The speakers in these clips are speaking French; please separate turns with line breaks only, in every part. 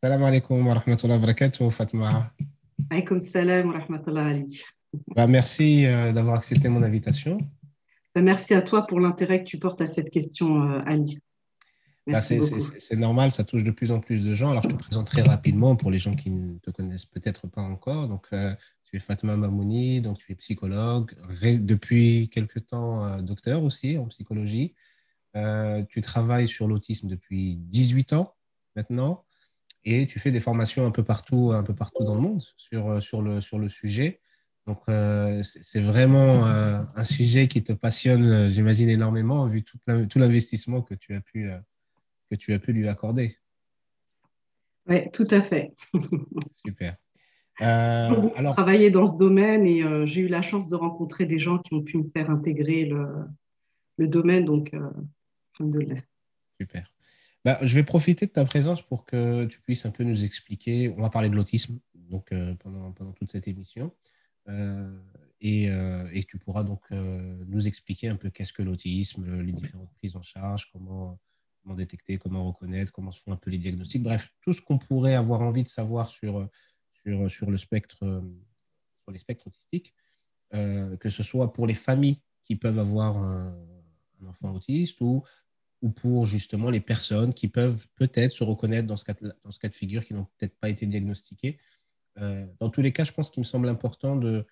Salam alaikum wa rahmatullahi wa barakatuh, Fatma.
Alaykoum salam wa rahmatullahi Ali.
Bah, merci euh, d'avoir accepté mon invitation.
Bah, merci à toi pour l'intérêt que tu portes à cette question, euh, Ali.
Bah, c'est normal, ça touche de plus en plus de gens. Alors, je te présente très rapidement pour les gens qui ne te connaissent peut-être pas encore. Donc, euh, tu es Fatma Mamouni, donc tu es psychologue, depuis quelque temps docteur aussi en psychologie. tu travailles sur l'autisme depuis 18 ans maintenant et tu fais des formations un peu partout, un peu partout dans le monde sur, sur, le, sur le sujet. Donc, euh, c'est vraiment euh, un sujet qui te passionne, euh, j'imagine, énormément, vu tout l'investissement que, tu as pu, que tu as pu lui accorder.
Oui, tout à fait.
Super.
Euh, alors... travailler dans ce domaine et j'ai eu la chance de rencontrer des gens qui ont pu me faire intégrer le, le domaine. Donc,
de Super. Bah, je vais profiter de ta présence pour que tu puisses un peu nous expliquer. On va parler de l'autisme donc pendant, pendant toute cette émission. Euh, et, euh, et, tu pourras donc euh, nous expliquer un peu qu'est-ce que l'autisme, les différentes prises en charge, comment, comment détecter, comment reconnaître, comment se font un peu les diagnostics, bref, tout ce qu'on pourrait avoir envie de savoir sur, sur, sur, le spectre, sur les spectres autistiques, que ce soit pour les familles qui peuvent avoir un, enfant autiste ou, ou pour justement les personnes qui peuvent peut-être se reconnaître dans ce cas, de figure, qui n'ont peut-être pas été diagnostiquées. Euh, dans tous les cas, je pense qu'il me semble important de,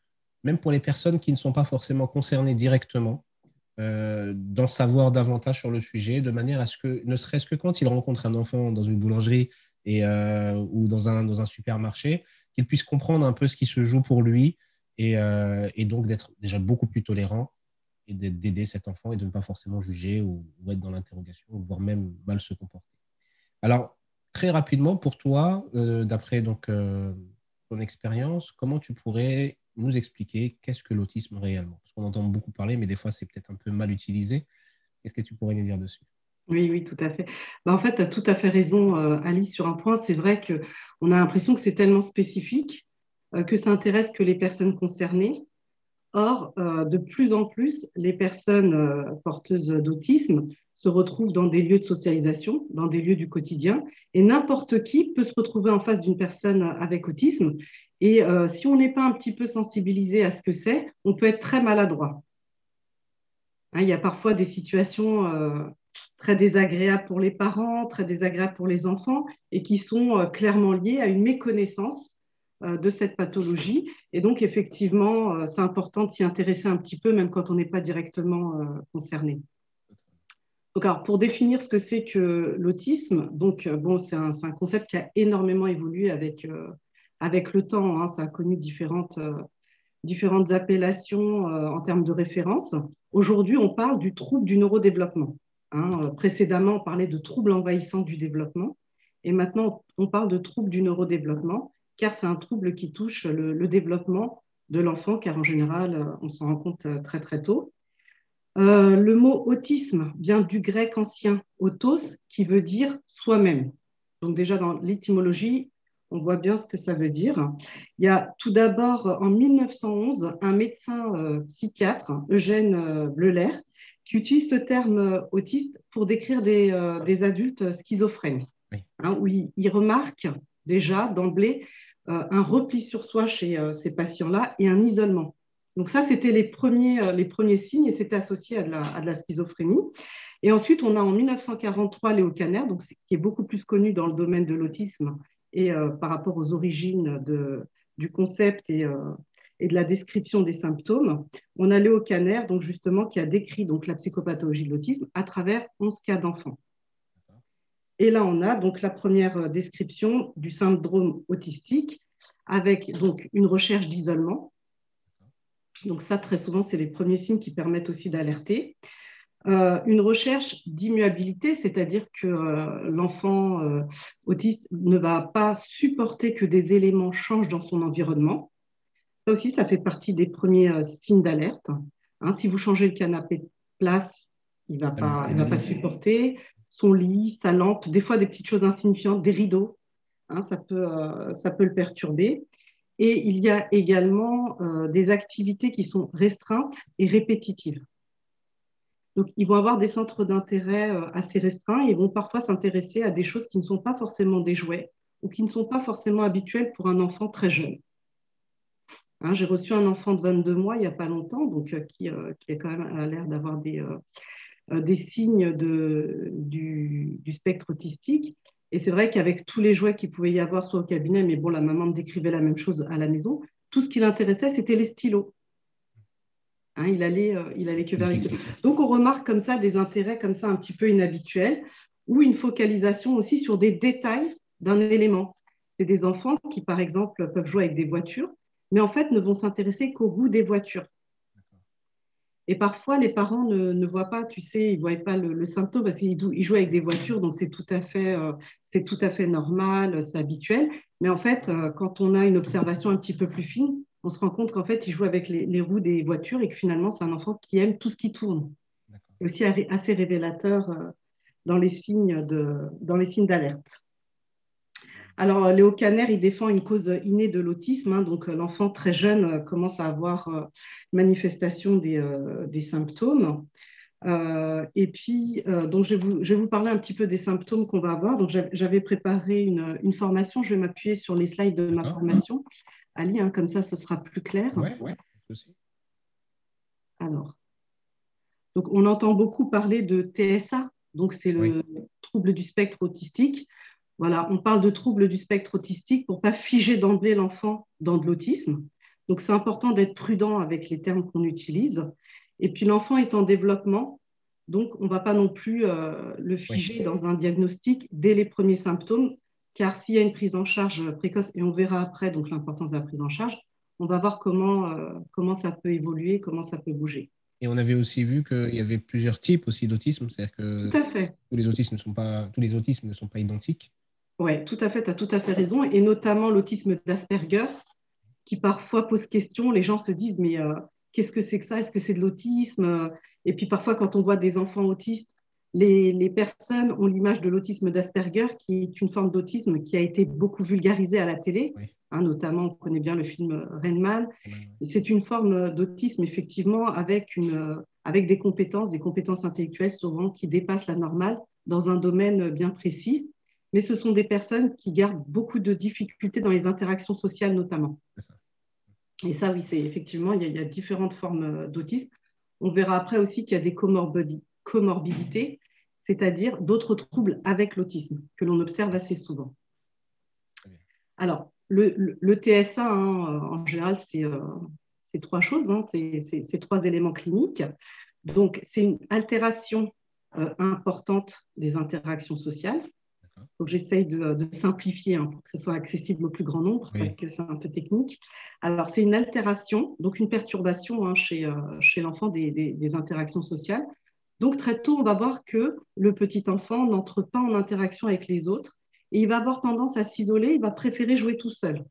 même pour les personnes qui ne sont pas forcément concernées directement, euh, d'en savoir davantage sur le sujet, de manière à ce que, ne serait-ce que quand il rencontre un enfant dans une boulangerie et, euh, ou dans un, dans un supermarché, qu'il puisse comprendre un peu ce qui se joue pour lui et, et donc d'être déjà beaucoup plus tolérant et d'aider cet enfant et de ne pas forcément juger ou, être dans l'interrogation, voire même mal se comporter. Alors, très rapidement, pour toi, d'après donc ton expérience, comment tu pourrais nous expliquer qu'est-ce que l'autisme réellement? Parce qu'on entend beaucoup parler, mais des fois, c'est peut-être un peu mal utilisé. Qu'est-ce que tu pourrais nous dire dessus?
Oui, oui, tout à fait. Bah, en fait, tu as tout à fait raison, euh, Alice, sur un point. C'est vrai qu'on a l'impression que c'est tellement spécifique euh, que ça intéresse que les personnes concernées. Or, euh, de plus en plus, les personnes porteuses d'autisme se retrouvent dans des lieux de socialisation, dans des lieux du quotidien, et n'importe qui peut se retrouver en face d'une personne avec autisme. Et euh, si on n'est pas un petit peu sensibilisé à ce que c'est, on peut être très maladroit. Hein, il y a parfois des situations euh, très désagréables pour les parents, très désagréables pour les enfants, et qui sont euh, clairement liées à une méconnaissance de cette pathologie. Et donc, effectivement, c'est important de s'y intéresser un petit peu, même quand on n'est pas directement concerné. Donc, alors, pour définir ce que c'est que l'autisme, donc euh, bon, c'est un, concept qui a énormément évolué avec, euh, avec le temps. Hein. ça a connu différentes, euh, différentes appellations en termes de référence. Aujourd'hui, on parle du trouble du neurodéveloppement. Hein. précédemment, on parlait de trouble envahissant du développement. Et maintenant, on parle de trouble du neurodéveloppement, car c'est un trouble qui touche le, le développement de l'enfant, car en général, on s'en rend compte très très tôt. Euh, le mot autisme vient du grec ancien autos, qui veut dire soi-même. Donc déjà dans l'étymologie, on voit bien ce que ça veut dire. Il y a tout d'abord en 1911 un médecin euh, psychiatre, Eugène euh, Bleuler, qui utilise ce terme autiste pour décrire des, adultes schizophrènes, hein, où il, remarque déjà d'emblée un repli sur soi chez ces patients-là et un isolement. Donc ça, c'était les premiers, euh, les premiers signes et c'était associé à de, la, schizophrénie. Et ensuite, on a en 1943 Léo Kanner, donc, qui est beaucoup plus connu dans le domaine de l'autisme et euh, par rapport aux origines de, du concept et, euh, et, de la description des symptômes. On a Léo Kanner, donc justement, qui a décrit donc, la psychopathologie de l'autisme à travers 11 cas d'enfants. Et là, on a donc la première description du syndrome autistique avec donc une recherche d'isolement donc ça, très souvent, c'est les premiers signes qui permettent aussi d'alerter. Euh, une recherche d'immuabilité, c'est-à-dire que euh, l'enfant euh, autiste ne va pas supporter que des éléments changent dans son environnement. Ça aussi, ça fait partie des premiers signes d'alerte. Hein, si vous changez le canapé de place, il ne va, pas, va pas supporter. Son lit, sa lampe, des fois des petites choses insignifiantes, des rideaux, hein, ça, peut, ça peut le perturber. Et il y a également euh, des activités qui sont restreintes et répétitives. Donc, ils vont avoir des centres d'intérêt euh, assez restreints et ils vont parfois s'intéresser à des choses qui ne sont pas forcément des jouets ou qui ne sont pas forcément habituels pour un enfant très jeune. Hein, j'ai reçu un enfant de 22 mois il n'y a pas longtemps, donc qui, qui, a quand même l'air d'avoir des, des signes de, du, du, spectre autistique. Et c'est vrai qu'avec tous les jouets qu'il pouvait y avoir soit au cabinet, mais bon, la maman me décrivait la même chose à la maison, tout ce qui l'intéressait, c'était les stylos. Hein, il, allait, euh, il allait que vers les Donc, on remarque comme ça des intérêts comme ça un petit peu inhabituels ou une focalisation aussi sur des détails d'un élément. C'est des enfants qui, par exemple, peuvent jouer avec des voitures, mais en fait ne vont s'intéresser qu'au goût des voitures. Et parfois, les parents ne, voient pas, tu sais, ils ne voient pas le, symptôme parce qu'ils jouent avec des voitures, donc c'est tout, à fait, euh, c'est tout à fait normal, c'est habituel. Mais en fait, euh, quand on a une observation un petit peu plus fine, on se rend compte qu'en fait, il joue avec les, roues des voitures et que finalement, c'est un enfant qui aime tout ce qui tourne. C'est aussi assez révélateur euh, dans les signes d'alerte. Alors, Léo Kanner, il défend une cause innée de l'autisme. Hein, donc, l'enfant très jeune euh, commence à avoir euh, manifestation des, des symptômes. et puis, donc je, vais vous, je, vais vous, parler un petit peu des symptômes qu'on va avoir. Donc, j'avais préparé une, une, formation. Je vais m'appuyer sur les slides de ma formation. Ali, hein, comme ça, ce sera plus clair.
Oui, oui.
Alors, donc on entend beaucoup parler de TSA, donc c'est le trouble du spectre autistique. Voilà, on parle de trouble du spectre autistique pour pas figer d'emblée l'enfant dans de l'autisme. Donc c'est important d'être prudent avec les termes qu'on utilise. Et puis l'enfant est en développement, donc on ne va pas non plus euh, le figer dans un diagnostic dès les premiers symptômes car s'il y a une prise en charge précoce, et on verra après donc l'importance de la prise en charge, on va voir comment, euh, comment ça peut évoluer, comment ça peut bouger.
Et on avait aussi vu qu'il y avait plusieurs types aussi d'autisme, c'est-à-dire que
tout à fait.
Tous, les autismes ne sont pas, tous les autismes ne sont pas identiques.
Oui, tout à fait, tu as tout à fait raison, et notamment l'autisme d'Asperger, qui parfois pose question, les gens se disent, mais euh, qu'est-ce que c'est que ça? Est-ce que c'est de l'autisme? Et puis parfois, quand on voit des enfants autistes, les, personnes ont l'image de l'autisme d'Asperger, qui est une forme d'autisme qui a été beaucoup vulgarisée à la télé. Hein, notamment, on connaît bien le film Rain C'est une forme d'autisme, effectivement, avec, une, avec des compétences, des compétences intellectuelles souvent qui dépassent la normale dans un domaine bien précis. Mais ce sont des personnes qui gardent beaucoup de difficultés dans les interactions sociales, notamment. Et ça, oui, c'est effectivement, il y, a, il y, a, différentes formes d'autisme. On verra après aussi qu'il y a des comorbidités c'est-à-dire d'autres troubles avec l'autisme que l'on observe assez souvent. Alors, le, TSA, hein, en général, c'est euh, trois choses, hein, c'est trois éléments cliniques. Donc, c'est une altération euh, importante des interactions sociales. Donc, j'essaye de, simplifier hein, pour que ce soit accessible au plus grand nombre parce que c'est un peu technique. Alors, c'est une altération, donc une perturbation chez, euh, chez l'enfant des, interactions sociales donc très tôt, on va voir que le petit enfant n'entre pas en interaction avec les autres et il va avoir tendance à s'isoler, il va préférer jouer tout seul.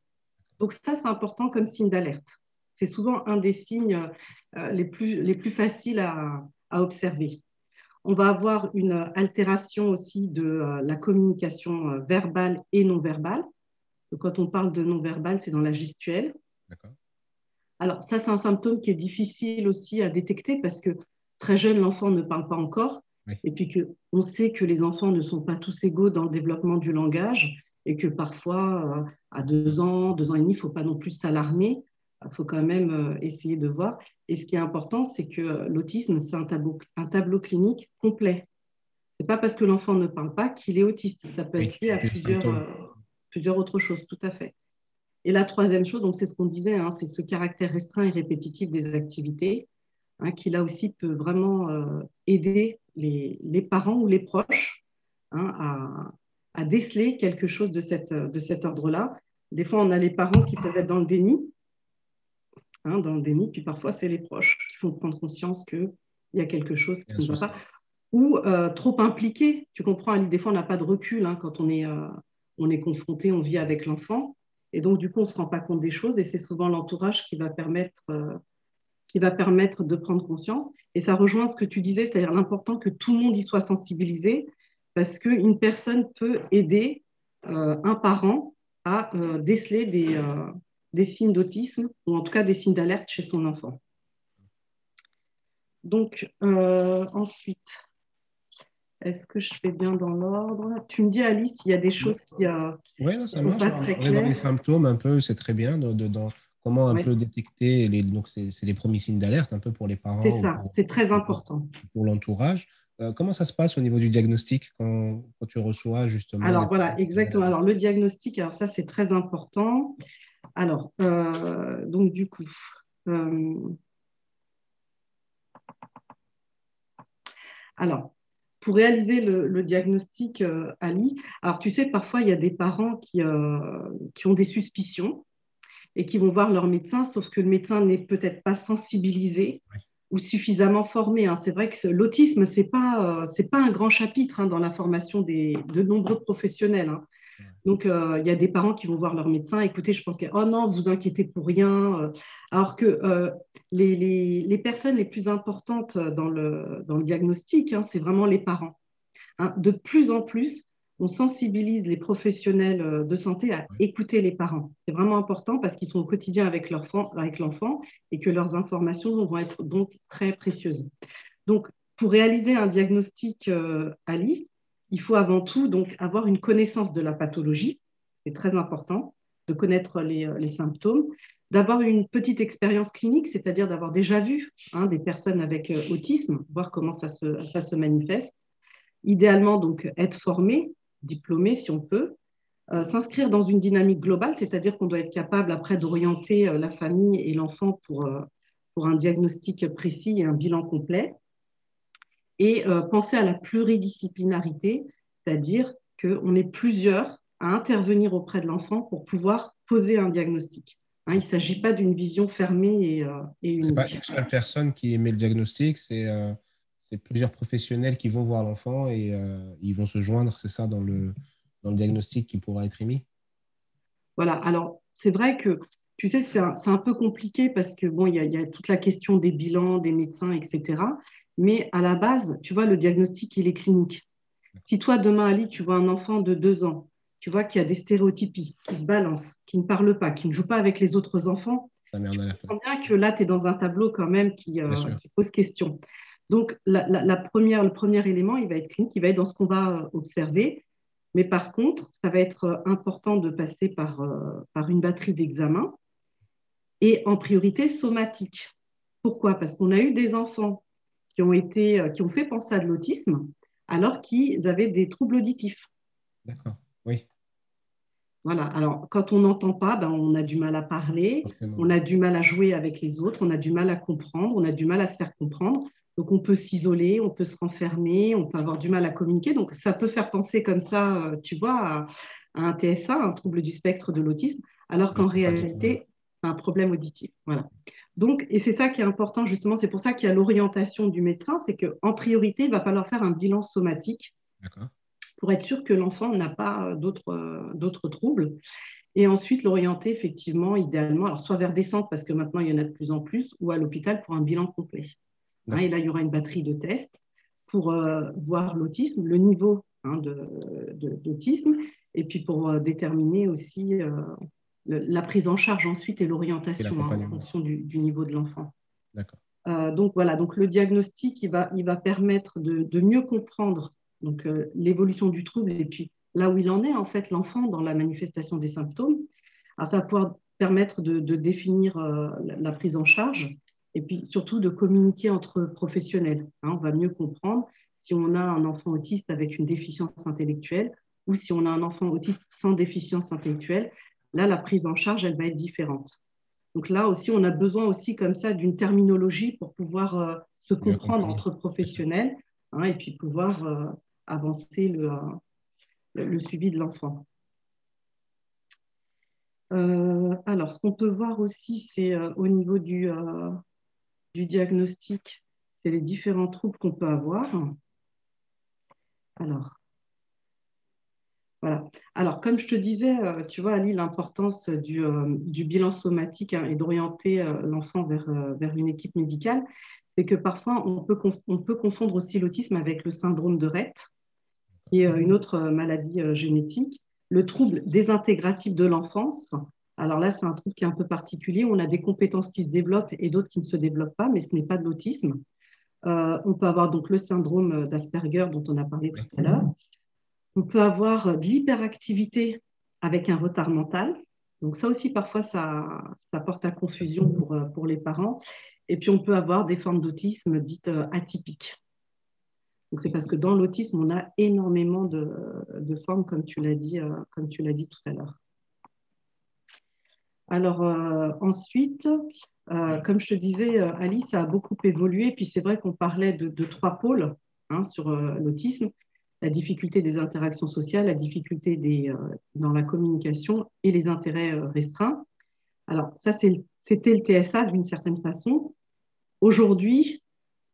Donc ça, c'est important comme signe d'alerte. C'est souvent un des signes euh, les, plus, les plus faciles à, observer. On va avoir une altération aussi de euh, la communication euh, verbale et non verbale. quand on parle de non verbal, c'est dans la gestuelle. Alors ça, c'est un symptôme qui est difficile aussi à détecter parce que très jeune, l'enfant ne parle pas encore. Et puis que, on sait que les enfants ne sont pas tous égaux dans le développement du langage et que parfois, euh, à deux ans, deux ans et demi, il ne faut pas non plus s'alarmer. Il faut quand même euh, essayer de voir. Et ce qui est important, c'est que euh, l'autisme, c'est un tableau, un tableau clinique complet. Ce n'est pas parce que l'enfant ne parle pas qu'il est autiste. Ça peut être lié à plusieurs, plusieurs autres choses, tout à fait. Et la troisième chose, donc c'est ce qu'on disait, hein, c'est ce caractère restreint et répétitif des activités. Hein, qui là aussi peut vraiment euh, aider les, parents ou les proches hein, à, déceler quelque chose de, cette, de cet ordre-là. Des fois, on a les parents qui peuvent être dans le déni, hein, dans le déni, puis parfois, c'est les proches qui font prendre conscience qu'il y a quelque chose qui ne va pas. Ou euh, trop impliqué, tu comprends, des fois, on n'a pas de recul quand on est, euh, on est confronté, on vit avec l'enfant. Et donc, du coup, on ne se rend pas compte des choses et c'est souvent l'entourage qui va permettre qui va permettre de prendre conscience. Et ça rejoint ce que tu disais, c'est-à-dire l'important que tout le monde y soit sensibilisé, parce qu'une personne peut aider euh, un parent à euh, déceler des, euh, des signes d'autisme, ou en tout cas des signes d'alerte chez son enfant. Donc, ensuite, est-ce que je fais bien dans l'ordre? Tu me dis, Alice, il y a des choses qui.
Euh, oui, ça marche. Pas très dans les symptômes, un peu, c'est très bien. Dans, comment un peu détecter les, donc c'est, les premiers signes d'alerte, un peu pour les parents.
C'est ça, c'est très important.
Pour, l'entourage. Euh, comment ça se passe au niveau du diagnostic quand, quand tu reçois justement
Alors voilà, exactement. Alors le diagnostic, alors ça c'est très important. Alors, euh, donc du coup, alors, pour réaliser le, diagnostic euh, Ali, alors tu sais, parfois il y a des parents qui, euh, qui ont des suspicions et qui vont voir leur médecin, sauf que le médecin n'est peut-être pas sensibilisé ou suffisamment formé. Hein. C'est vrai que l'autisme, ce n'est pas, euh, pas un grand chapitre hein, dans la formation des, de nombreux professionnels. Hein. Donc, euh, il y a des parents qui vont voir leur médecin, écoutez, je pense que, oh non, vous inquiétez pour rien. Euh. Alors que euh, les, personnes les plus importantes dans le, dans le diagnostic, hein, c'est vraiment les parents. Hein. de plus en plus, on sensibilise les professionnels de santé à écouter les parents. C'est vraiment important parce qu'ils sont au quotidien avec l'enfant et que leurs informations vont être donc très précieuses. Donc, pour réaliser un diagnostic Ali, il faut avant tout avoir une connaissance de la pathologie, c'est très important, de connaître les, euh, symptômes, d'avoir une petite expérience clinique, c'est-à-dire d'avoir déjà vu hein, des personnes avec euh, autisme, voir comment ça se, manifeste. Idéalement, donc, être formé, diplômé si on peut, euh, s'inscrire dans une dynamique globale, c'est-à-dire qu'on doit être capable après d'orienter la famille et l'enfant pour un diagnostic précis et un bilan complet et euh, penser à la pluridisciplinarité, c'est-à-dire qu'on est plusieurs à intervenir auprès de l'enfant pour pouvoir poser un diagnostic. Hein, il ne s'agit pas d'une vision fermée et, euh,
et Ce n'est pas une seule personne qui émet le diagnostic, euh, c'est plusieurs professionnels qui vont voir l'enfant et ils vont se joindre, c'est ça, dans le, dans le diagnostic qui pourra être émis
Voilà, alors c'est vrai que tu sais, c'est un, un, peu compliqué parce que bon, il y, y, a toute la question des bilans, des médecins, etc. Mais à la base, tu vois, le diagnostic, il est clinique. Si toi, demain, Ali, tu vois un enfant de deux ans, tu vois, qui a des stéréotypies, qui se balance, qui ne parle pas, qui ne joue pas avec les autres enfants, tu comprends bien que là, tu es dans un tableau quand même qui, euh, pose question. Donc, la, première, le premier élément, il va être clinique, il va être dans ce qu'on va euh, observer. Mais par contre, ça va être euh, important de passer par, par une batterie d'examens et en priorité somatique. Pourquoi? Parce qu'on a eu des enfants qui ont, été, euh, qui ont fait penser à de l'autisme alors qu'ils avaient des troubles auditifs.
D'accord, oui.
Voilà, alors quand on n'entend pas, ben, on a du mal à parler, on a du mal à jouer avec les autres, on a du mal à comprendre, on a du mal à se faire comprendre. Donc on peut s'isoler, on peut se renfermer, on peut avoir du mal à communiquer. Donc ça peut faire penser comme ça, euh, tu vois, à, un TSA, un trouble du spectre de l'autisme, alors qu'en réalité, c'est un problème auditif. Voilà. Donc, et c'est ça qui est important justement, c'est pour ça qu'il y a l'orientation du médecin, c'est qu'en priorité, il va falloir faire un bilan somatique pour être sûr que l'enfant n'a pas euh, euh, d'autres troubles. Et ensuite, l'orienter effectivement, idéalement, alors soit vers des centres, parce que maintenant il y en a de plus en plus, ou à l'hôpital pour un bilan complet. Hein, et là, il y aura une batterie de tests pour euh, voir l'autisme, le niveau hein, d'autisme, et puis pour déterminer aussi la prise en charge ensuite et l'orientation hein, en fonction du, niveau de l'enfant. Euh, donc voilà, donc le diagnostic, il va, il va permettre de, mieux comprendre donc euh, l'évolution du trouble et puis là où il en est en fait l'enfant dans la manifestation des symptômes. Alors ça va pouvoir permettre de, définir euh, la, prise en charge et puis surtout de communiquer entre professionnels. Hein. on va mieux comprendre si on a un enfant autiste avec une déficience intellectuelle ou si on a un enfant autiste sans déficience intellectuelle, Là, la prise en charge, elle va être différente. Donc là aussi, on a besoin aussi comme ça d'une terminologie pour pouvoir euh, se comprendre entre professionnels hein, et puis pouvoir euh, avancer le, euh, le, suivi de l'enfant. alors, ce qu'on peut voir aussi, c'est au niveau du, du diagnostic, c'est les différents troubles qu'on peut avoir. Alors, alors, comme je te disais, euh, tu vois, Ali, l'importance du, euh, bilan somatique hein, et d'orienter euh, l'enfant vers, vers une équipe médicale, c'est que parfois, on peut, on peut confondre aussi l'autisme avec le syndrome de Rett, qui est une autre maladie génétique. Le trouble désintégratif de l'enfance, alors là, c'est un trouble qui est un peu particulier. On a des compétences qui se développent et d'autres qui ne se développent pas, mais ce n'est pas de l'autisme. on peut avoir donc le syndrome d'Asperger dont on a parlé tout à l'heure. On peut avoir de l'hyperactivité avec un retard mental. Donc ça aussi, parfois, ça, porte à confusion pour, pour les parents. Et puis, on peut avoir des formes d'autisme dites atypiques. Donc, c'est parce que dans l'autisme, on a énormément de, de formes, comme tu l'as dit, comme tu l'as dit tout à l'heure. Alors euh, ensuite, euh, comme je te disais, euh, Alice a beaucoup évolué. Puis c'est vrai qu'on parlait de, trois pôles hein, sur l'autisme la difficulté des interactions sociales, la difficulté des, dans la communication et les intérêts restreints. Alors ça, c'était le TSA d'une certaine façon. Aujourd'hui,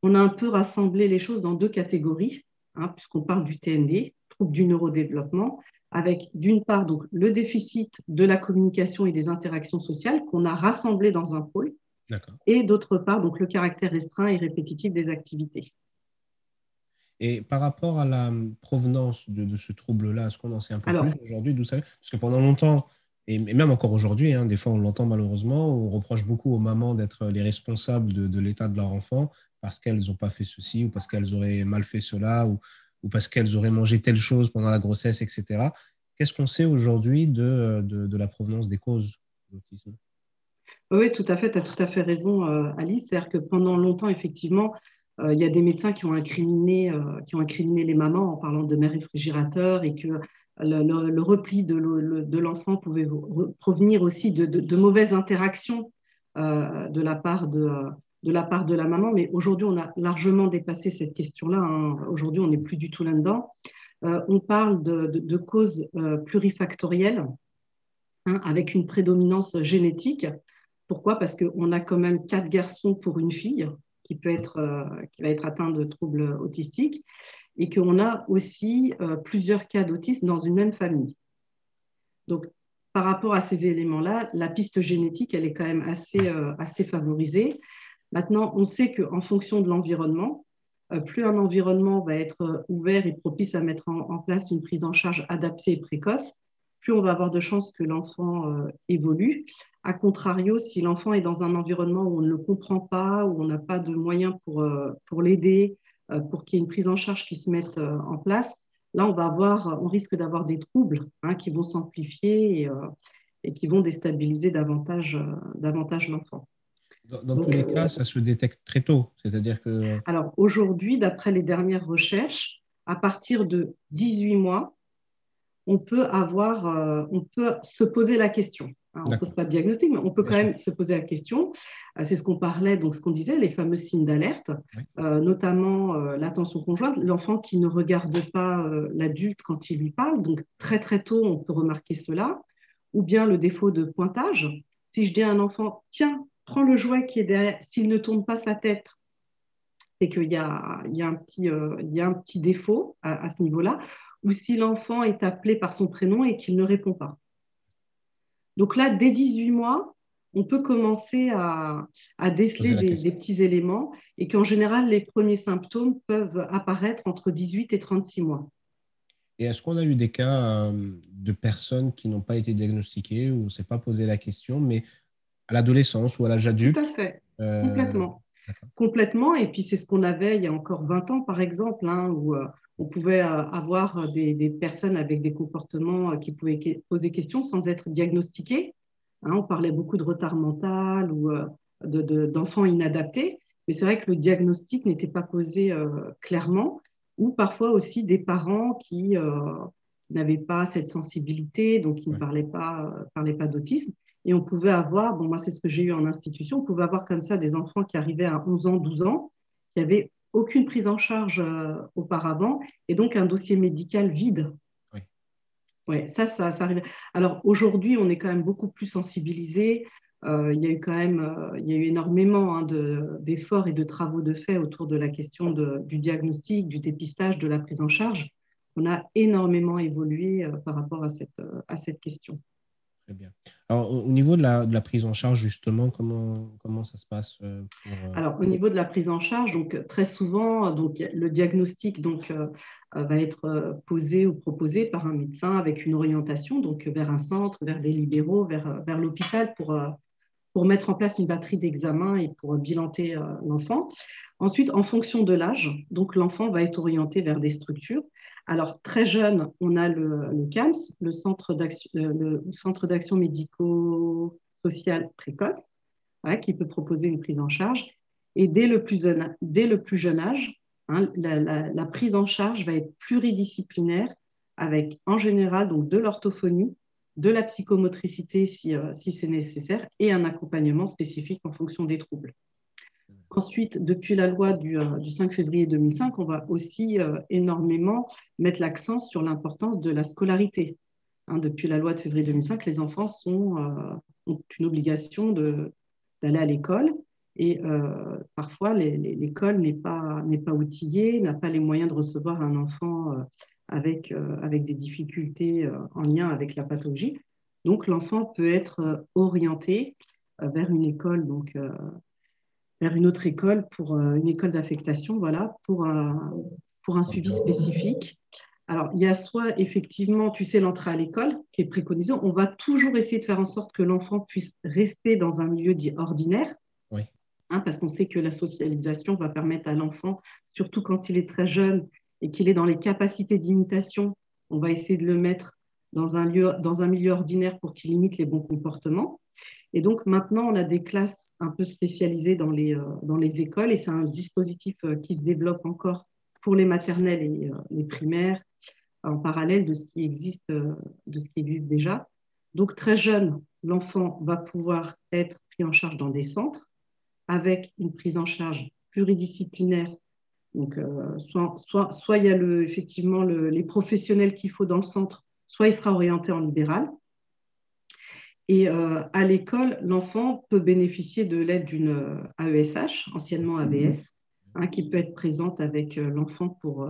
on a un peu rassemblé les choses dans deux catégories, hein, puisqu'on parle du TND, trouble du neurodéveloppement, avec d'une part donc, le déficit de la communication et des interactions sociales qu'on a rassemblé dans un pôle, et d'autre part donc, le caractère restreint et répétitif des activités.
Et par rapport à la provenance de, ce trouble-là, est-ce qu'on en sait un peu plus aujourd'hui D'où ça Parce que pendant longtemps, et même encore aujourd'hui, hein, des fois on l'entend malheureusement, on reproche beaucoup aux mamans d'être les responsables de, de l'état de leur enfant parce qu'elles n'ont pas fait ceci ou parce qu'elles auraient mal fait cela ou, ou parce qu'elles auraient mangé telle chose pendant la grossesse, etc. Qu'est-ce qu'on sait aujourd'hui de, de, la provenance des causes de l'autisme?
Oui, tout à fait, tu as tout à fait raison, euh, Alice. C'est-à-dire que pendant longtemps, effectivement, il y a des médecins qui ont, incriminé, euh, qui ont incriminé les mamans en parlant de mère réfrigérateur et que le, repli de l'enfant pouvait provenir aussi de, de mauvaises interactions de la part de, de la part de la maman, mais aujourd'hui, on a largement dépassé cette question-là. Hein. Aujourd'hui, on n'est plus du tout là-dedans. Euh, on parle de, causes euh, plurifactorielles hein, avec une prédominance génétique. Pourquoi? Parce qu'on a quand même quatre garçons pour une fille euh, qui va être atteinte de troubles autistiques et qu'on a aussi plusieurs cas d'autisme dans une même famille. Donc, par rapport à ces éléments-là, la piste génétique, elle est quand même assez, assez favorisée. Maintenant, on sait qu'en fonction de l'environnement, euh, plus un environnement va être euh, ouvert et propice à mettre en, place une prise en charge adaptée et précoce, plus on va avoir de chances que l'enfant euh, évolue. A contrario, si l'enfant est dans un environnement où on ne le comprend pas, où on n'a pas de moyens pour, pour l'aider, pour qu'il y ait une prise en charge qui se mette en place, là, on, va avoir, on risque d'avoir des troubles hein, qui vont s'amplifier et, et, qui vont déstabiliser davantage, davantage l'enfant.
Dans, tous les cas, ça se détecte très tôt. C'est-à-dire que.
Alors aujourd'hui, d'après les dernières recherches, à partir de 18 mois, on peut avoir, euh, on peut se poser la question. on ne pose pas de diagnostic, mais on peut quand même se poser la question. Euh, c'est ce qu'on parlait, donc ce qu'on disait, les fameux signes d'alerte, euh, notamment l'attention conjointe, l'enfant qui ne regarde pas l'adulte quand il lui parle. Donc très très tôt, on peut remarquer cela. Ou bien le défaut de pointage. Si je dis à un enfant, tiens, prends le jouet qui est derrière. S'il ne tourne pas sa tête, c'est qu'il y, a, un petit, euh, un petit défaut à, ce niveau-là. Ou si l'enfant est appelé par son prénom et qu'il ne répond pas. Donc là, dès 18 mois, on peut commencer à, déceler des, petits éléments et qu'en général, les premiers symptômes peuvent apparaître entre 18 et 36 mois.
Et est-ce qu'on a eu des cas euh, de personnes qui n'ont pas été diagnostiquées ou on ne s'est pas posé la question, mais à l'adolescence ou à l'âge adulte.
Tout à fait, euh, complètement. Complètement, et puis c'est ce qu'on avait il y a encore 20 ans, par exemple, hein, où euh, on pouvait euh, avoir des, personnes avec des comportements qui pouvaient poser question sans être diagnostiquées. Hein. on parlait beaucoup de retard mental ou d'enfants inadaptés, mais c'est vrai que le diagnostic n'était pas posé clairement, ou parfois aussi des parents qui n'avaient pas cette sensibilité, donc qui ne parlaient pas, parlaient pas d'autisme. Et on pouvait avoir, bon, moi, c'est ce que j'ai eu en institution, on pouvait avoir comme ça des enfants qui arrivaient à 11 ans, 12 ans, qui n'avaient aucune prise en charge euh, auparavant, et donc un dossier médical vide. Oui. Ouais, ça, ça, ça arrive. Alors aujourd'hui, on est quand même beaucoup plus sensibilisé. Euh, il y a eu quand même, euh, il y a eu énormément hein, d'efforts et de travaux de fait autour de la question de, du diagnostic, du dépistage, de la prise en charge. On a énormément évolué par rapport à cette, à cette question
Alors, au niveau de la, prise en charge, justement, comment, comment ça se passe euh,
euh, Alors, au niveau de la prise en charge, donc, très souvent, donc, le diagnostic donc, euh, va être posé ou proposé par un médecin avec une orientation donc, vers un centre, vers des libéraux, vers, vers l'hôpital pour, pour mettre en place une batterie d'examen et pour bilanter l'enfant. Ensuite, en fonction de l'âge, l'enfant va être orienté vers des structures. Alors, très jeune, on a le, CAMS, le Centre d'action médico-social précoce, qui peut proposer une prise en charge. Et dès le plus jeune, le âge, hein, la, prise en charge va être pluridisciplinaire avec en général donc de l'orthophonie, de la psychomotricité si, euh, si c'est nécessaire et un accompagnement spécifique en fonction des troubles. Ensuite, depuis la loi du, euh, du 5 février 2005, on va aussi euh, énormément mettre l'accent sur l'importance de la scolarité. Hein, depuis la loi de février 2005, les enfants sont, ont une obligation d'aller à l'école et euh, parfois, l'école n'est pas, outillée, n'a pas les moyens de recevoir un enfant euh, avec, euh, des difficultés en lien avec la pathologie. Donc, l'enfant peut être orienté vers une école, vers une autre école, pour une école d'affectation, voilà, pour un, pour un suivi spécifique. Alors, il y a soit effectivement, tu sais, l'entrée à l'école qui est préconisée. On va toujours essayer de faire en sorte que l'enfant puisse rester dans un milieu dit ordinaire, Hein, parce qu'on sait que la socialisation va permettre à l'enfant, surtout quand il est très jeune et qu'il est dans les capacités d'imitation, on va essayer de le mettre dans un, lieu, dans un milieu ordinaire pour qu'il imite les bons comportements. Et donc maintenant, on a des classes un peu spécialisées dans les, euh, dans les écoles et c'est un dispositif euh, qui se développe encore pour les maternelles et euh, les primaires en parallèle de ce qui existe, de ce qui existe déjà. Donc très jeune, l'enfant va pouvoir être pris en charge dans des centres avec une prise en charge pluridisciplinaire. Donc, soit, soit, soit, il y a effectivement les professionnels qu'il faut dans le centre, soit il sera orienté en libéral. Et euh, à l'école, l'enfant peut bénéficier de l'aide d'une AESH, anciennement ABS, hein, qui peut être présente avec euh, l'enfant pour,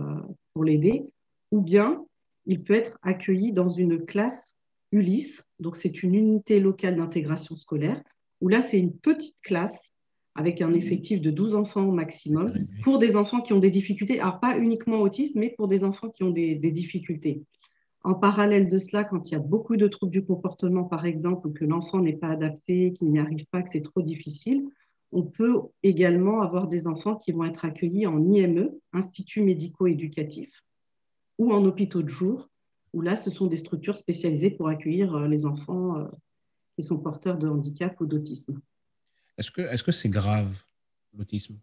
pour l'aider, ou bien il peut être accueilli dans une classe ULIS, donc c'est une unité locale d'intégration scolaire, où là, c'est une petite classe avec un effectif de 12 enfants au maximum, pour des enfants qui ont des difficultés, alors pas uniquement autistes, mais pour des enfants qui ont des, difficultés. En parallèle de cela, quand il y a beaucoup de troubles du comportement, par exemple, ou que l'enfant n'est pas adapté, qu'il n'y arrive pas, que c'est trop difficile, on peut également avoir des enfants qui vont être accueillis en IME, Institut médico-éducatif, ou en hôpitaux de jour, où là, ce sont des structures spécialisées pour accueillir euh, les enfants euh, qui sont porteurs de handicap ou d'autisme.
Est-ce que c'est -ce c'est grave, l'autisme?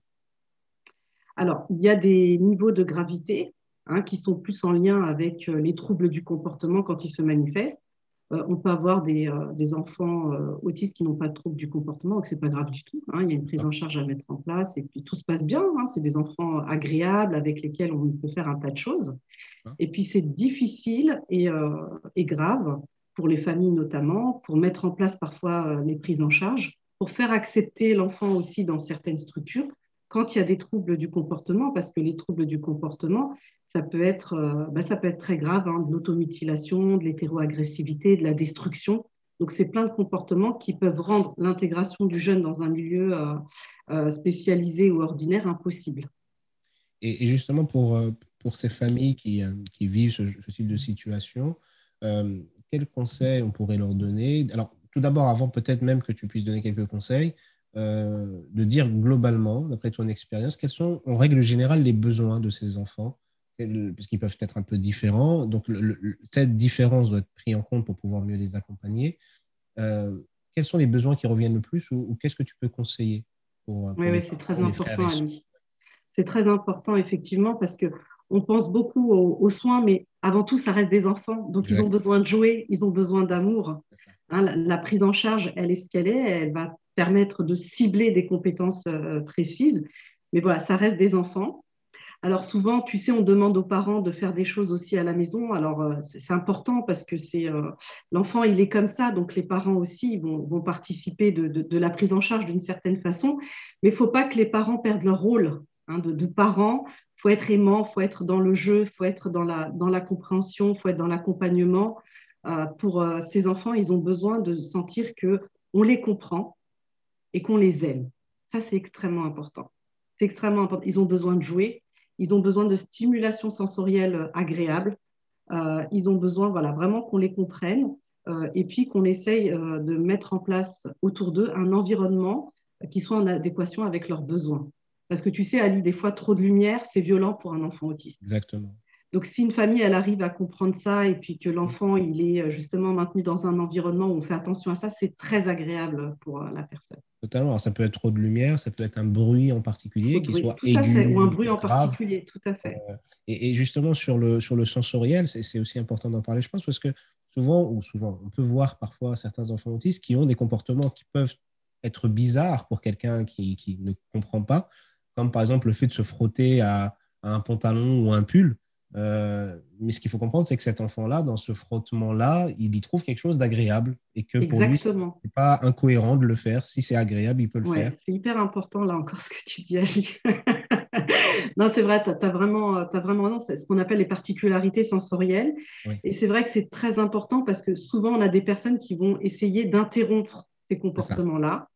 Alors, il y a des niveaux de gravité hein, qui sont plus en lien avec euh, les troubles du comportement quand ils se manifestent. Euh, on peut avoir des, euh, enfants autistes qui n'ont pas de troubles du comportement, donc ce n'est pas grave du tout. Hein. il y a une prise en charge à mettre en place et puis tout se passe bien. Hein. c'est des enfants agréables avec lesquels on peut faire un tas de choses. Et puis c'est difficile et, et, grave pour les familles notamment, pour mettre en place parfois les prises en charge pour faire accepter l'enfant aussi dans certaines structures quand il y a des troubles du comportement, parce que les troubles du comportement, ça peut être, euh, bah, ça peut être très grave, hein, de l'automutilation, de l'hétéroagressivité, de la destruction. Donc, c'est plein de comportements qui peuvent rendre l'intégration du jeune dans un milieu euh, euh, spécialisé ou ordinaire impossible.
Et, justement, pour, pour ces familles qui, qui vivent ce, type de situation, quels conseils on pourrait leur donner? Alors, tout d'abord, avant peut-être même que tu puisses donner quelques conseils, euh, de dire globalement, d'après ton expérience, quels sont en règle générale les besoins de ces enfants, puisqu'ils peuvent être un peu différents. Donc, cette différence doit être prise en compte pour pouvoir mieux les accompagner. Euh, quels sont les besoins qui reviennent le plus ou, qu'est-ce que tu peux conseiller
pour, Oui, oui c'est très important, C'est très important, effectivement, parce que on pense beaucoup aux, soins, mais avant tout, ça reste des enfants. Donc, ils ont besoin de jouer, ils ont besoin d'amour. Hein, la, prise en charge, elle est ce qu'elle est. Elle va permettre de cibler des compétences euh, précises. Mais voilà, ça reste des enfants. Alors souvent, tu sais, on demande aux parents de faire des choses aussi à la maison. Alors euh, c'est important parce que c'est euh, l'enfant, il est comme ça, donc les parents aussi vont, participer de, la prise en charge d'une certaine façon. Mais il ne faut pas que les parents perdent leur rôle hein, de, parents faut être aimant, faut être dans le jeu, faut être dans la, compréhension, faut être dans l'accompagnement. Euh, pour ces enfants, ils ont besoin de sentir que on les comprend et qu'on les aime. Ça, c'est extrêmement important. C'est extrêmement important. Ils ont besoin de jouer, ils ont besoin de stimulation sensorielle agréable, euh, ils ont besoin, voilà, vraiment qu'on les comprenne. et puis qu'on essaye de mettre en place autour d'eux un environnement qui soit en adéquation avec leurs besoins. Parce que tu sais, Ali, des fois, trop de lumière, c'est violent pour un enfant autiste.
Exactement.
Donc, si une famille, elle arrive à comprendre ça et puis que l'enfant, il est euh, justement maintenu dans un environnement où on fait attention à ça, c'est très agréable pour euh, la personne.
Totalement. Alors, ça peut être trop de lumière, ça peut être un bruit en particulier qui soit
tout fait. ou un bruit en particulier, tout à fait.
Euh, et, justement, sur le, sur le sensoriel, c'est aussi important d'en parler, je pense, parce que souvent, ou souvent, on peut voir parfois certains enfants autistes qui ont des comportements qui peuvent être bizarres pour quelqu'un qui, qui, ne comprend pas, comme par exemple le fait de se frotter à, à un pantalon ou un pull. Euh, mais ce qu'il faut comprendre, c'est que cet enfant-là, dans ce frottement-là, il y trouve quelque chose d'agréable et que pour lui, ce n'est pas incohérent de le faire. Si c'est agréable, il peut le faire.
C'est hyper important, là encore, ce que tu dis, Ali. non, c'est vrai, tu as, vraiment, as vraiment ce qu'on appelle les particularités sensorielles. Et c'est vrai que c'est très important parce que souvent, on a des personnes qui vont essayer d'interrompre ces comportements-là.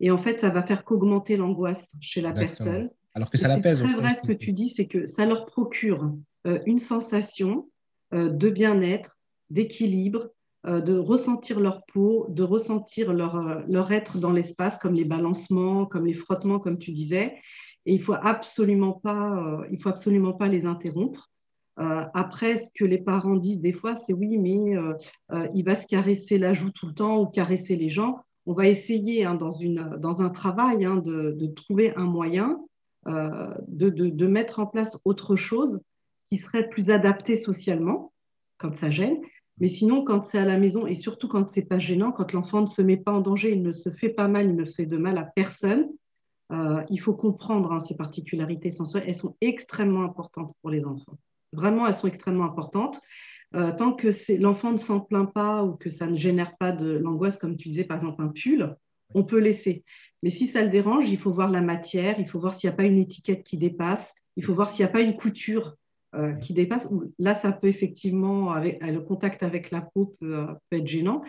Et en fait, ça va faire qu'augmenter l'angoisse chez la personne.
Alors que ça l'apaise.
C'est très vrai ce que tu dis, c'est que ça leur procure euh, une sensation euh, de bien-être, d'équilibre, euh, de ressentir leur peau, de ressentir leur, leur être dans l'espace, comme les balancements, comme les frottements, comme tu disais. Et il ne faut, absolument pas, il faut absolument pas les interrompre. après, ce que les parents disent des fois, c'est oui, mais il va se caresser la joue tout le temps ou caresser les gens. On va essayer hein, dans, une, dans un travail hein, de, de, trouver un moyen de, de, de, mettre en place autre chose qui serait plus adapté socialement quand ça gêne. Mais sinon, quand c'est à la maison et surtout quand c'est pas gênant, quand l'enfant ne se met pas en danger, il ne se fait pas mal, il ne fait de mal à personne, euh, il faut comprendre hein, ces particularités sensorielles. Elles sont extrêmement importantes pour les enfants. Vraiment, elles sont extrêmement importantes. Euh, tant que l'enfant ne s'en plaint pas ou que ça ne génère pas de l'angoisse, comme tu disais, par exemple, un pull, on peut laisser. Mais si ça le dérange, il faut voir la matière, il faut voir s'il n'y a pas une étiquette qui dépasse, il faut voir s'il n'y a pas une couture euh, qui dépasse. Là, ça peut effectivement, avec, le contact avec la peau euh, peut, être gênant.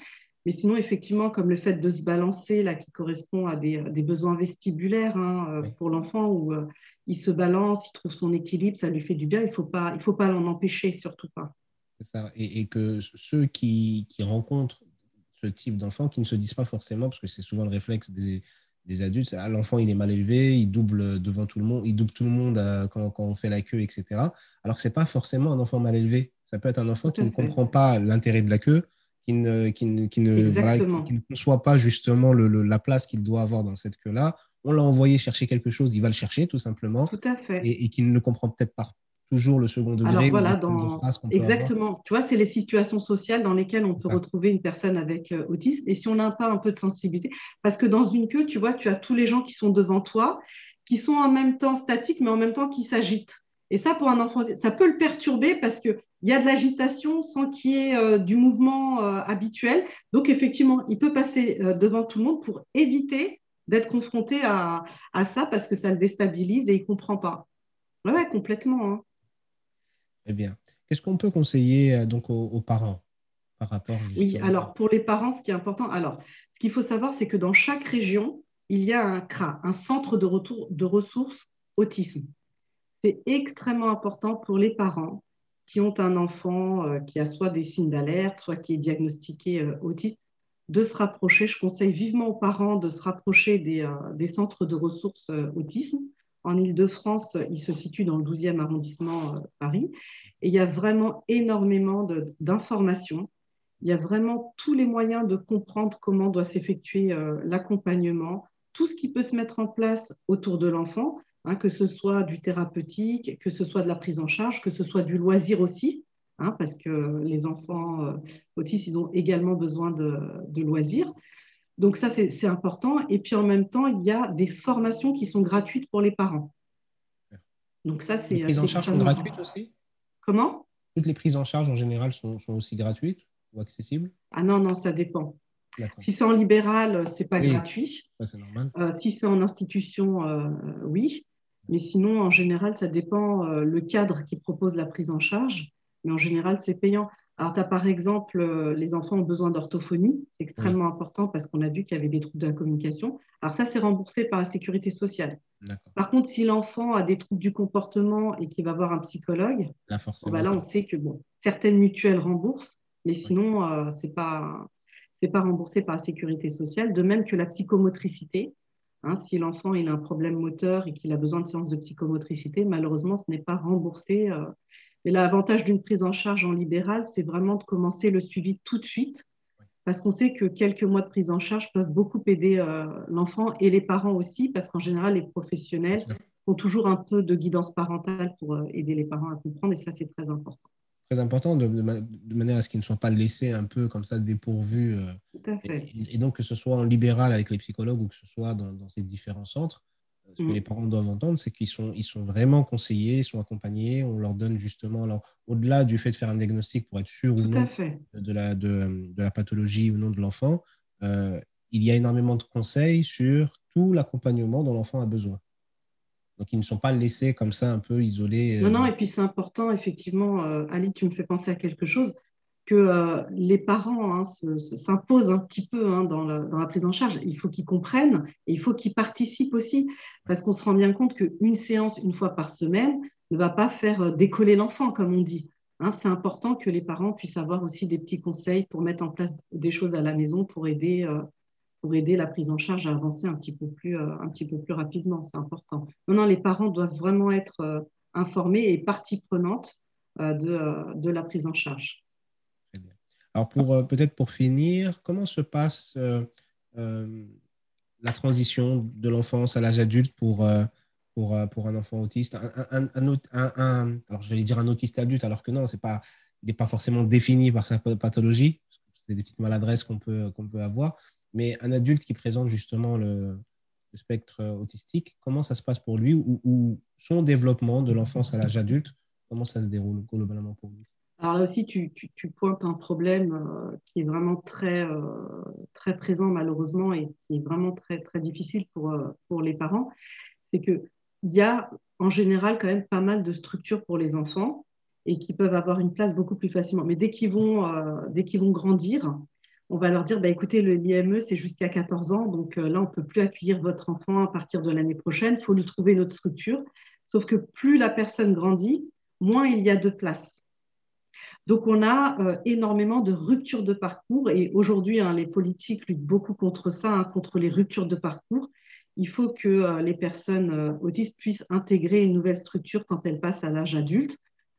Mais sinon, effectivement, comme le fait de se balancer, là, qui correspond à des, besoins vestibulaires hein, euh, pour l'enfant, où il se balance, il trouve son équilibre, ça lui fait du bien, il ne faut pas, il faut pas l'en empêcher, surtout pas.
Ça. Et, et, que ceux qui, qui rencontrent ce type d'enfants, qui ne se disent pas forcément, parce que c'est souvent le réflexe des, des adultes, ah, l'enfant il est mal élevé, il double devant tout le monde, il double tout le monde euh, quand, quand, on fait la queue, etc. Alors que ce n'est pas forcément un enfant mal élevé. Ça peut être un enfant qui ne comprend pas l'intérêt de la queue, qui ne, qui ne, qui ne, qui, ne conçoit pas justement le, la place qu'il doit avoir dans cette queue-là. On l'a envoyé chercher quelque chose, il va le chercher tout simplement.
Tout à fait.
Et, et qu'il ne comprend peut-être pas toujours le second degré.
Alors voilà, dans... exactement. Tu vois, c'est les situations sociales dans lesquelles on peut retrouver une personne avec euh, autisme. Et si on n'a pas un peu de sensibilité, parce que dans une queue, tu vois, tu as tous les gens qui sont devant toi, qui sont en même temps statiques, mais en même temps qui s'agitent. Et ça, pour un enfant, ça peut le perturber parce qu'il y a de l'agitation sans qu'il y ait euh, du mouvement euh, habituel. Donc, effectivement, il peut passer devant tout le monde pour éviter d'être confronté à, à, ça parce que ça le déstabilise et il ne comprend pas. Oui, ouais, complètement. Hein.
Très bien. Qu'est-ce qu'on peut conseiller euh, donc aux, parents par rapport
Oui, alors pour les parents, ce qui est important, alors ce qu'il faut savoir, c'est que dans chaque région, il y a un CRA, un centre de, retour, de ressources autisme. C'est extrêmement important pour les parents qui ont un enfant euh, qui a soit des signes d'alerte, soit qui est diagnostiqué euh, autiste, de se rapprocher. Je conseille vivement aux parents de se rapprocher des, des centres de ressources autisme en Ile-de-France, il se situe dans le 12e arrondissement euh, Paris. Et il y a vraiment énormément d'informations. Il y a vraiment tous les moyens de comprendre comment doit s'effectuer euh, l'accompagnement, tout ce qui peut se mettre en place autour de l'enfant, hein, que ce soit du thérapeutique, que ce soit de la prise en charge, que ce soit du loisir aussi, hein, parce que les enfants euh, autistes, ils ont également besoin de, de loisirs. Donc ça, c'est important. Et puis en même temps, il y a des formations qui sont gratuites pour les parents.
Donc ça, c'est... Les prises en charge sont gratuites aussi?
Comment?
Toutes les prises en charge en général sont, aussi gratuites ou accessibles?
Ah non, non, ça dépend. Si c'est en libéral, ce n'est pas gratuit.
c'est normal.
Euh, si c'est en institution, euh, oui. Mais sinon, en général, ça dépend euh, le cadre qui propose la prise en charge. Mais en général, c'est payant. Alors, tu as par exemple, euh, les enfants ont besoin d'orthophonie, c'est extrêmement important parce qu'on a vu qu'il y avait des troubles de la communication. Alors, ça, c'est remboursé par la sécurité sociale. Par contre, si l'enfant a des troubles du comportement et qu'il va voir un psychologue, là, bah on sait que bon, certaines mutuelles remboursent, Mais sinon, ce n'est pas, pas remboursé par la sécurité sociale, de même que la psychomotricité. Hein, si l'enfant a un problème moteur et qu'il a besoin de séances de psychomotricité, malheureusement, ce n'est pas remboursé. Mais l'avantage d'une prise en charge en libéral, c'est vraiment de commencer le suivi tout de suite parce qu'on sait que quelques mois de prise en charge peuvent beaucoup aider euh, l'enfant et les parents aussi, parce qu'en général, les professionnels ont toujours un peu de guidance parentale pour euh, aider les parents à comprendre, et ça, c'est très important.
Très important, de, manière à ce qu'ils ne soient pas laissés un peu comme ça dépourvus. Euh, Tout à fait. Et, donc, que ce soit en libéral avec les psychologues ou que ce soit dans ces différents centres, ce que mm. les parents doivent entendre, c'est qu'ils sont, ils sont vraiment conseillés, ils sont accompagnés. On leur donne justement, alors, au-delà du fait de faire un diagnostic pour être sûr ou non de la, de, de, la pathologie ou non de l'enfant, euh, il y a énormément de conseils sur tout l'accompagnement dont l'enfant a besoin. Donc, ils ne sont pas laissés comme ça un peu isolés.
Non, non, euh, et puis c'est important, effectivement, euh, Ali, tu me fais penser à quelque chose que euh, les parents hein, s'imposent un petit peu hein, dans, la, prise en charge. Il faut qu'ils comprennent et il faut qu'ils participent aussi, parce qu'on se rend bien compte qu'une séance, une fois par semaine, ne va pas faire euh, décoller l'enfant, comme on dit. Hein, c'est important que les parents puissent avoir aussi des petits conseils pour mettre en place des choses à la maison pour aider, euh, pour aider la prise en charge à avancer un petit peu plus, un petit peu plus rapidement. C'est important. Non, non, les parents doivent vraiment être informés et partie prenante de, de la prise en charge.
Alors, euh, peut-être pour finir, comment se passe euh, euh, la transition de l'enfance à l'âge adulte pour, pour, un enfant autiste? Un, un, Alors, j'allais dire un autiste adulte, alors que non, c'est pas, il n'est pas forcément défini par sa pathologie. C'est des petites maladresses qu'on peut, qu'on peut avoir. Mais un adulte qui présente justement le, spectre autistique, comment ça se passe pour lui? Ou son développement de l'enfance à l'âge adulte, comment ça se déroule globalement pour lui?
Alors là aussi, tu, pointes un problème euh, qui est vraiment très, euh, très présent malheureusement et qui est vraiment très, très difficile pour, euh, pour les parents. C'est qu'il y a en général quand même pas mal de structures pour les enfants et qui peuvent avoir une place beaucoup plus facilement. Mais dès qu'ils vont, dès qu'ils vont grandir, on va leur dire, bah, écoutez, l'IME, c'est jusqu'à 14 ans, donc là, on ne peut plus accueillir votre enfant à partir de l'année prochaine, il faut lui trouver une autre structure. Sauf que plus la personne grandit, moins il y a de place. Donc, on a euh, énormément de ruptures de parcours et aujourd'hui, hein, les politiques luttent beaucoup contre ça, hein, contre les ruptures de parcours. Il faut que euh, les personnes euh, autistes puissent intégrer une nouvelle structure quand elles passent à l'âge adulte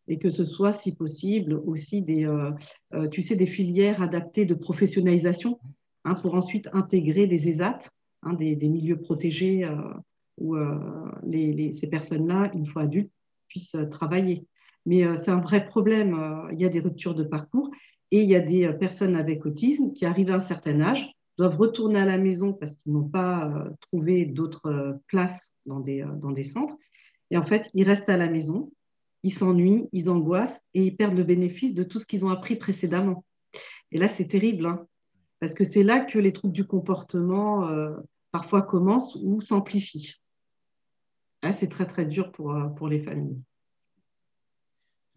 et que ce soit, si possible, aussi des, filières adaptées de professionnalisation hein, pour ensuite intégrer des ESAT, des, milieux protégés où ces personnes-là, une fois adultes, puissent travailler. Mais euh, c'est un vrai problème. Euh, il y a des ruptures de parcours et il y a des euh, personnes avec autisme qui arrivent à un certain âge, doivent retourner à la maison parce qu'ils n'ont pas trouvé d'autres places dans des, centres. Et en fait, ils restent à la maison, ils s'ennuient, ils angoissent et ils perdent le bénéfice de tout ce qu'ils ont appris précédemment. Et là, c'est terrible, hein, parce que c'est là que les troubles du comportement parfois commencent ou s'amplifient. C'est très, très dur pour les familles.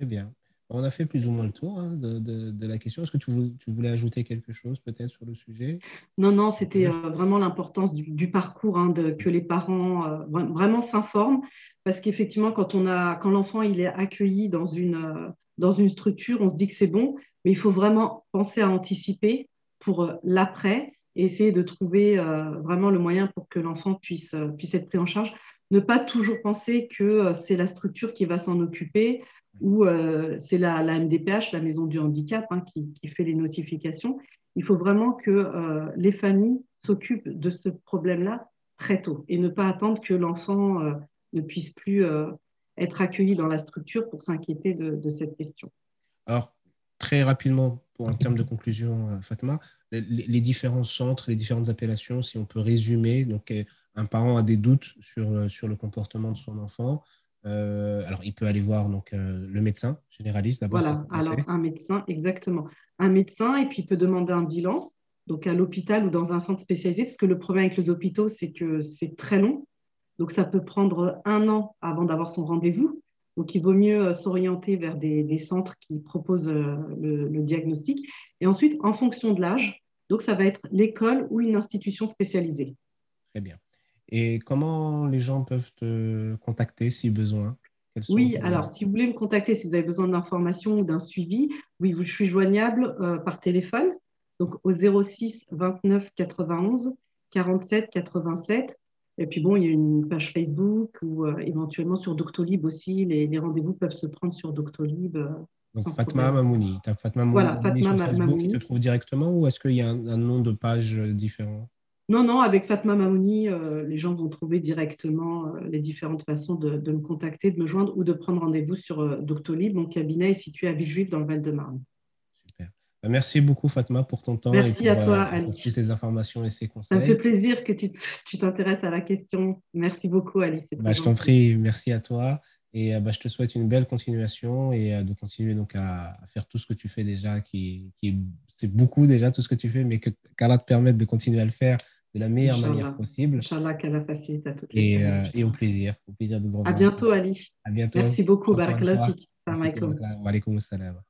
Très bien. On a fait plus ou moins le tour hein, de, la question. Est-ce que tu voulais, ajouter quelque chose peut-être sur le sujet?
Non, non, c'était euh, vraiment l'importance du, parcours, hein, de, que les parents euh, vraiment s'informent, parce qu'effectivement, quand, quand l'enfant il est accueilli dans une, euh, dans une structure, on se dit que c'est bon, mais il faut vraiment penser à anticiper pour l'après et essayer de trouver vraiment le moyen pour que l'enfant puisse, puisse être pris en charge. Ne pas toujours penser que c'est la structure qui va s'en occuper ou euh, c'est la, MDPH, la maison du handicap, hein, qui, fait les notifications. Il faut vraiment que euh, les familles s'occupent de ce problème-là très tôt et ne pas attendre que l'enfant euh, ne puisse plus être accueilli dans la structure pour s'inquiéter de, cette question.
Alors, très rapidement, pour, en termes de conclusion, Fatma, les, différents centres, les différentes appellations, si on peut résumer, donc un parent a des doutes sur, sur le comportement de son enfant, euh, alors, il peut aller voir donc, euh, le médecin généraliste d'abord.
Voilà, alors un médecin, exactement. Un médecin, et puis il peut demander un bilan, donc à l'hôpital ou dans un centre spécialisé, parce que le problème avec les hôpitaux, c'est que c'est très long. Donc, ça peut prendre un an avant d'avoir son rendez-vous. Donc, il vaut mieux euh, s'orienter vers des, centres qui proposent le, le, diagnostic. Et ensuite, en fonction de l'âge, donc ça va être l'école ou une institution spécialisée.
Très bien. Et comment les gens peuvent te contacter si besoin?
Oui, alors si vous voulez me contacter, si vous avez besoin d'informations ou d'un suivi, oui, je suis joignable par téléphone, donc au 06 29 91 47 87. Et puis bon, il y a une page Facebook ou éventuellement sur Doctolib aussi. Les, rendez-vous peuvent se prendre sur Doctolib.
donc Fatma Mamouni. Tu as Fatma Mamouni voilà, Fatma sur Facebook Mamouni. qui te trouve directement ou est-ce qu'il y a un, nom de page différent?
Non, non, avec Fatma Mamouni, euh, les gens vont trouver directement euh, les différentes façons de, me contacter, de me joindre ou de prendre rendez-vous sur euh, Doctolib. Mon cabinet est situé à Villejuif dans le Val-de-Marne.
Super. Bah, merci beaucoup, Fatma, pour ton temps.
Merci
et
pour, à toi, Ali.
Pour toutes ces informations et ces conseils.
Ça me fait plaisir que tu t'intéresses à la question. Merci beaucoup, Ali.
Bah, je t'en prie, merci à toi. Et bah, je te souhaite une belle continuation et de continuer donc à, faire tout ce que tu fais déjà, qui, qui c'est beaucoup déjà tout ce que tu fais, mais que qu'Allah te permette de continuer à le faire de la meilleure manière possible.
Inch'Allah, qu'Allah facilite à toutes
les et, euh, et, au plaisir. Au plaisir de
À bientôt, Ali.
À bientôt.
Merci beaucoup. Barakallahu Wa
alaikum salam.